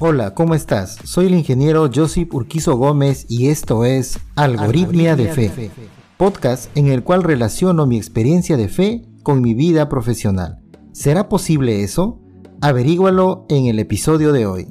Hola, ¿cómo estás? Soy el ingeniero Josip Urquizo Gómez y esto es Algoritmia de Fe, podcast en el cual relaciono mi experiencia de fe con mi vida profesional. ¿Será posible eso? Averígualo en el episodio de hoy.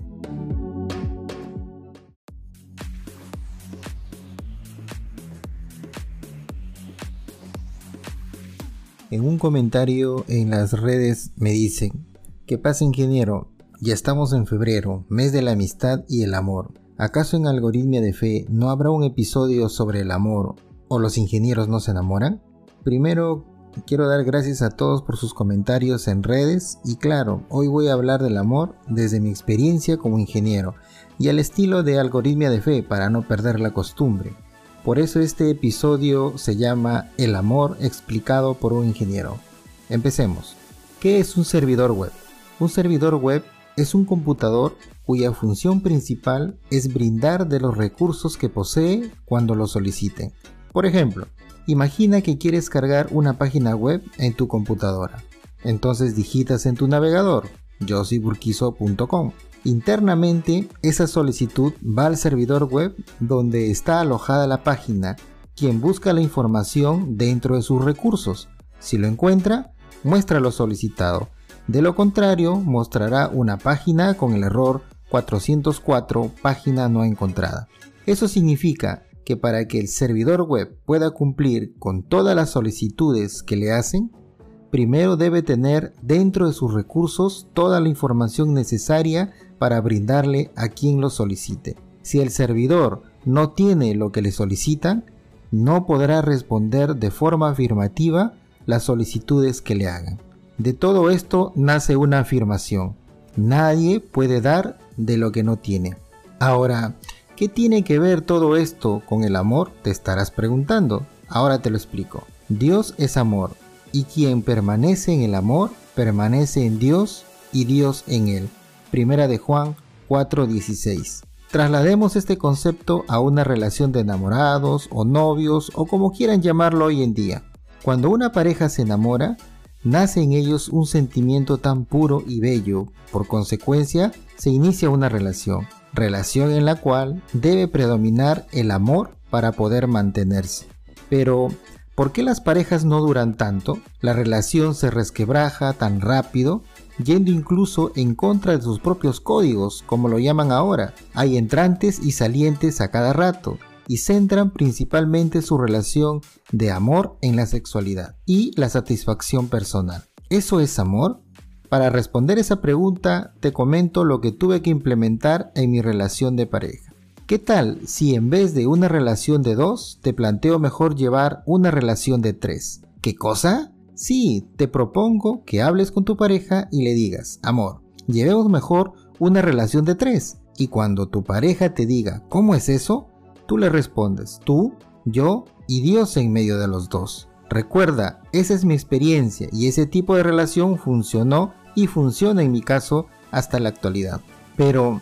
En un comentario en las redes me dicen, ¿qué pasa ingeniero? Ya estamos en febrero, mes de la amistad y el amor. ¿Acaso en Algoritmia de Fe no habrá un episodio sobre el amor o los ingenieros no se enamoran? Primero, quiero dar gracias a todos por sus comentarios en redes y claro, hoy voy a hablar del amor desde mi experiencia como ingeniero y al estilo de Algoritmia de Fe para no perder la costumbre. Por eso este episodio se llama El amor explicado por un ingeniero. Empecemos. ¿Qué es un servidor web? Un servidor web es un computador cuya función principal es brindar de los recursos que posee cuando lo soliciten. Por ejemplo, imagina que quieres cargar una página web en tu computadora. Entonces digitas en tu navegador josiburquizo.com. Internamente, esa solicitud va al servidor web donde está alojada la página, quien busca la información dentro de sus recursos. Si lo encuentra, muestra lo solicitado de lo contrario, mostrará una página con el error 404 página no encontrada. Eso significa que para que el servidor web pueda cumplir con todas las solicitudes que le hacen, primero debe tener dentro de sus recursos toda la información necesaria para brindarle a quien lo solicite. Si el servidor no tiene lo que le solicitan, no podrá responder de forma afirmativa las solicitudes que le hagan. De todo esto nace una afirmación. Nadie puede dar de lo que no tiene. Ahora, ¿qué tiene que ver todo esto con el amor? Te estarás preguntando. Ahora te lo explico. Dios es amor, y quien permanece en el amor, permanece en Dios y Dios en él. Primera de Juan 4:16. Traslademos este concepto a una relación de enamorados o novios o como quieran llamarlo hoy en día. Cuando una pareja se enamora, nace en ellos un sentimiento tan puro y bello, por consecuencia se inicia una relación, relación en la cual debe predominar el amor para poder mantenerse. Pero, ¿por qué las parejas no duran tanto? La relación se resquebraja tan rápido, yendo incluso en contra de sus propios códigos, como lo llaman ahora. Hay entrantes y salientes a cada rato, y centran principalmente su relación de amor en la sexualidad y la satisfacción personal. ¿Eso es amor? Para responder esa pregunta te comento lo que tuve que implementar en mi relación de pareja. ¿Qué tal si en vez de una relación de dos te planteo mejor llevar una relación de tres? ¿Qué cosa? Sí, te propongo que hables con tu pareja y le digas, amor, llevemos mejor una relación de tres. Y cuando tu pareja te diga, ¿cómo es eso? Tú le respondes, tú, yo y Dios en medio de los dos. Recuerda, esa es mi experiencia y ese tipo de relación funcionó y funciona en mi caso hasta la actualidad. Pero,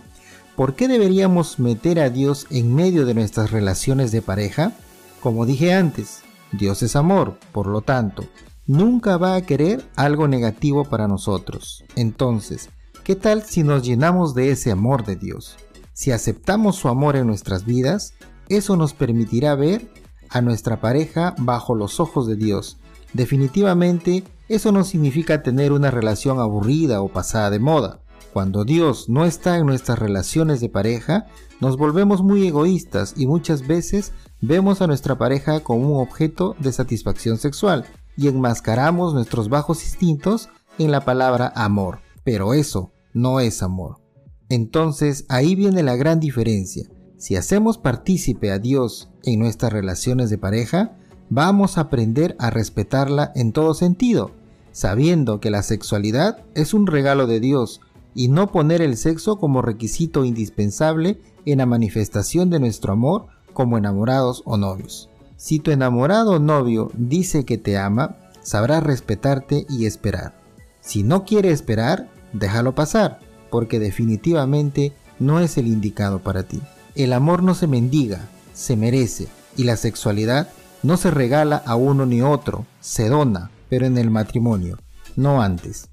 ¿por qué deberíamos meter a Dios en medio de nuestras relaciones de pareja? Como dije antes, Dios es amor, por lo tanto, nunca va a querer algo negativo para nosotros. Entonces, ¿qué tal si nos llenamos de ese amor de Dios? Si aceptamos su amor en nuestras vidas, eso nos permitirá ver a nuestra pareja bajo los ojos de Dios. Definitivamente, eso no significa tener una relación aburrida o pasada de moda. Cuando Dios no está en nuestras relaciones de pareja, nos volvemos muy egoístas y muchas veces vemos a nuestra pareja como un objeto de satisfacción sexual y enmascaramos nuestros bajos instintos en la palabra amor. Pero eso no es amor. Entonces ahí viene la gran diferencia. Si hacemos partícipe a Dios en nuestras relaciones de pareja, vamos a aprender a respetarla en todo sentido, sabiendo que la sexualidad es un regalo de Dios y no poner el sexo como requisito indispensable en la manifestación de nuestro amor como enamorados o novios. Si tu enamorado o novio dice que te ama, sabrá respetarte y esperar. Si no quiere esperar, déjalo pasar, porque definitivamente no es el indicado para ti. El amor no se mendiga, se merece, y la sexualidad no se regala a uno ni otro, se dona, pero en el matrimonio, no antes.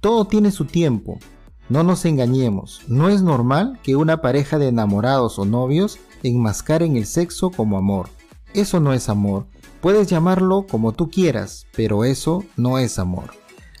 Todo tiene su tiempo. No nos engañemos, no es normal que una pareja de enamorados o novios enmascaren el sexo como amor. Eso no es amor. Puedes llamarlo como tú quieras, pero eso no es amor.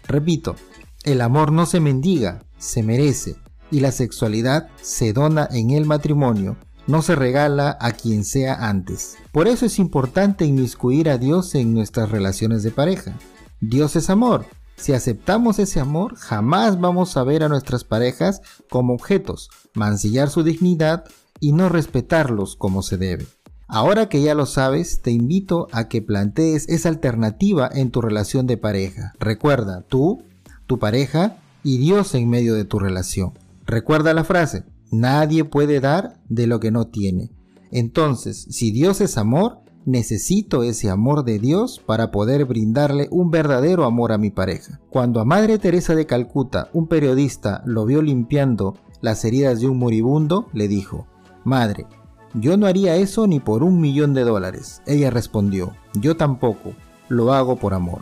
Repito, el amor no se mendiga, se merece, y la sexualidad se dona en el matrimonio, no se regala a quien sea antes. Por eso es importante inmiscuir a Dios en nuestras relaciones de pareja. Dios es amor. Si aceptamos ese amor, jamás vamos a ver a nuestras parejas como objetos, mancillar su dignidad y no respetarlos como se debe. Ahora que ya lo sabes, te invito a que plantees esa alternativa en tu relación de pareja. Recuerda, tú, tu pareja y Dios en medio de tu relación. Recuerda la frase, nadie puede dar de lo que no tiene. Entonces, si Dios es amor, necesito ese amor de Dios para poder brindarle un verdadero amor a mi pareja. Cuando a Madre Teresa de Calcuta, un periodista, lo vio limpiando las heridas de un moribundo, le dijo, Madre, yo no haría eso ni por un millón de dólares. Ella respondió, yo tampoco, lo hago por amor.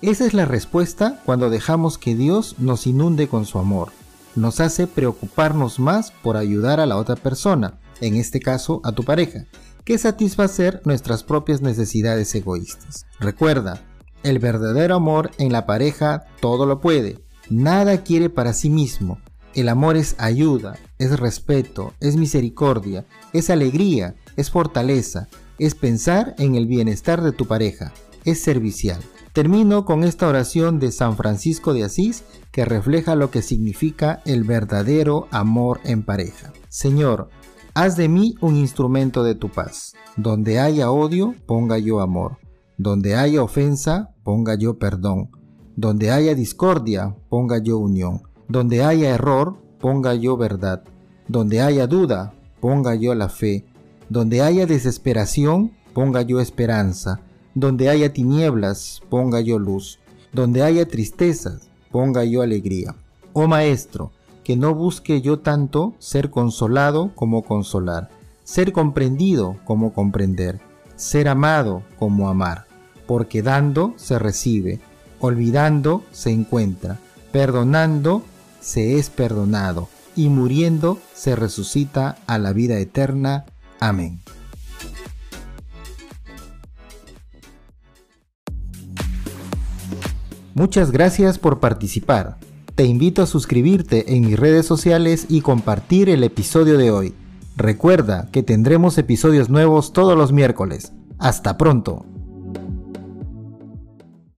Esa es la respuesta cuando dejamos que Dios nos inunde con su amor. Nos hace preocuparnos más por ayudar a la otra persona, en este caso a tu pareja, que satisfacer nuestras propias necesidades egoístas. Recuerda, el verdadero amor en la pareja todo lo puede, nada quiere para sí mismo, el amor es ayuda, es respeto, es misericordia, es alegría, es fortaleza, es pensar en el bienestar de tu pareja, es servicial. Termino con esta oración de San Francisco de Asís que refleja lo que significa el verdadero amor en pareja. Señor, haz de mí un instrumento de tu paz. Donde haya odio, ponga yo amor. Donde haya ofensa, ponga yo perdón. Donde haya discordia, ponga yo unión. Donde haya error, ponga yo verdad. Donde haya duda, ponga yo la fe. Donde haya desesperación, ponga yo esperanza. Donde haya tinieblas, ponga yo luz. Donde haya tristezas, ponga yo alegría. Oh Maestro, que no busque yo tanto ser consolado como consolar, ser comprendido como comprender, ser amado como amar, porque dando se recibe, olvidando se encuentra, perdonando se es perdonado, y muriendo se resucita a la vida eterna. Amén. Muchas gracias por participar. Te invito a suscribirte en mis redes sociales y compartir el episodio de hoy. Recuerda que tendremos episodios nuevos todos los miércoles. Hasta pronto.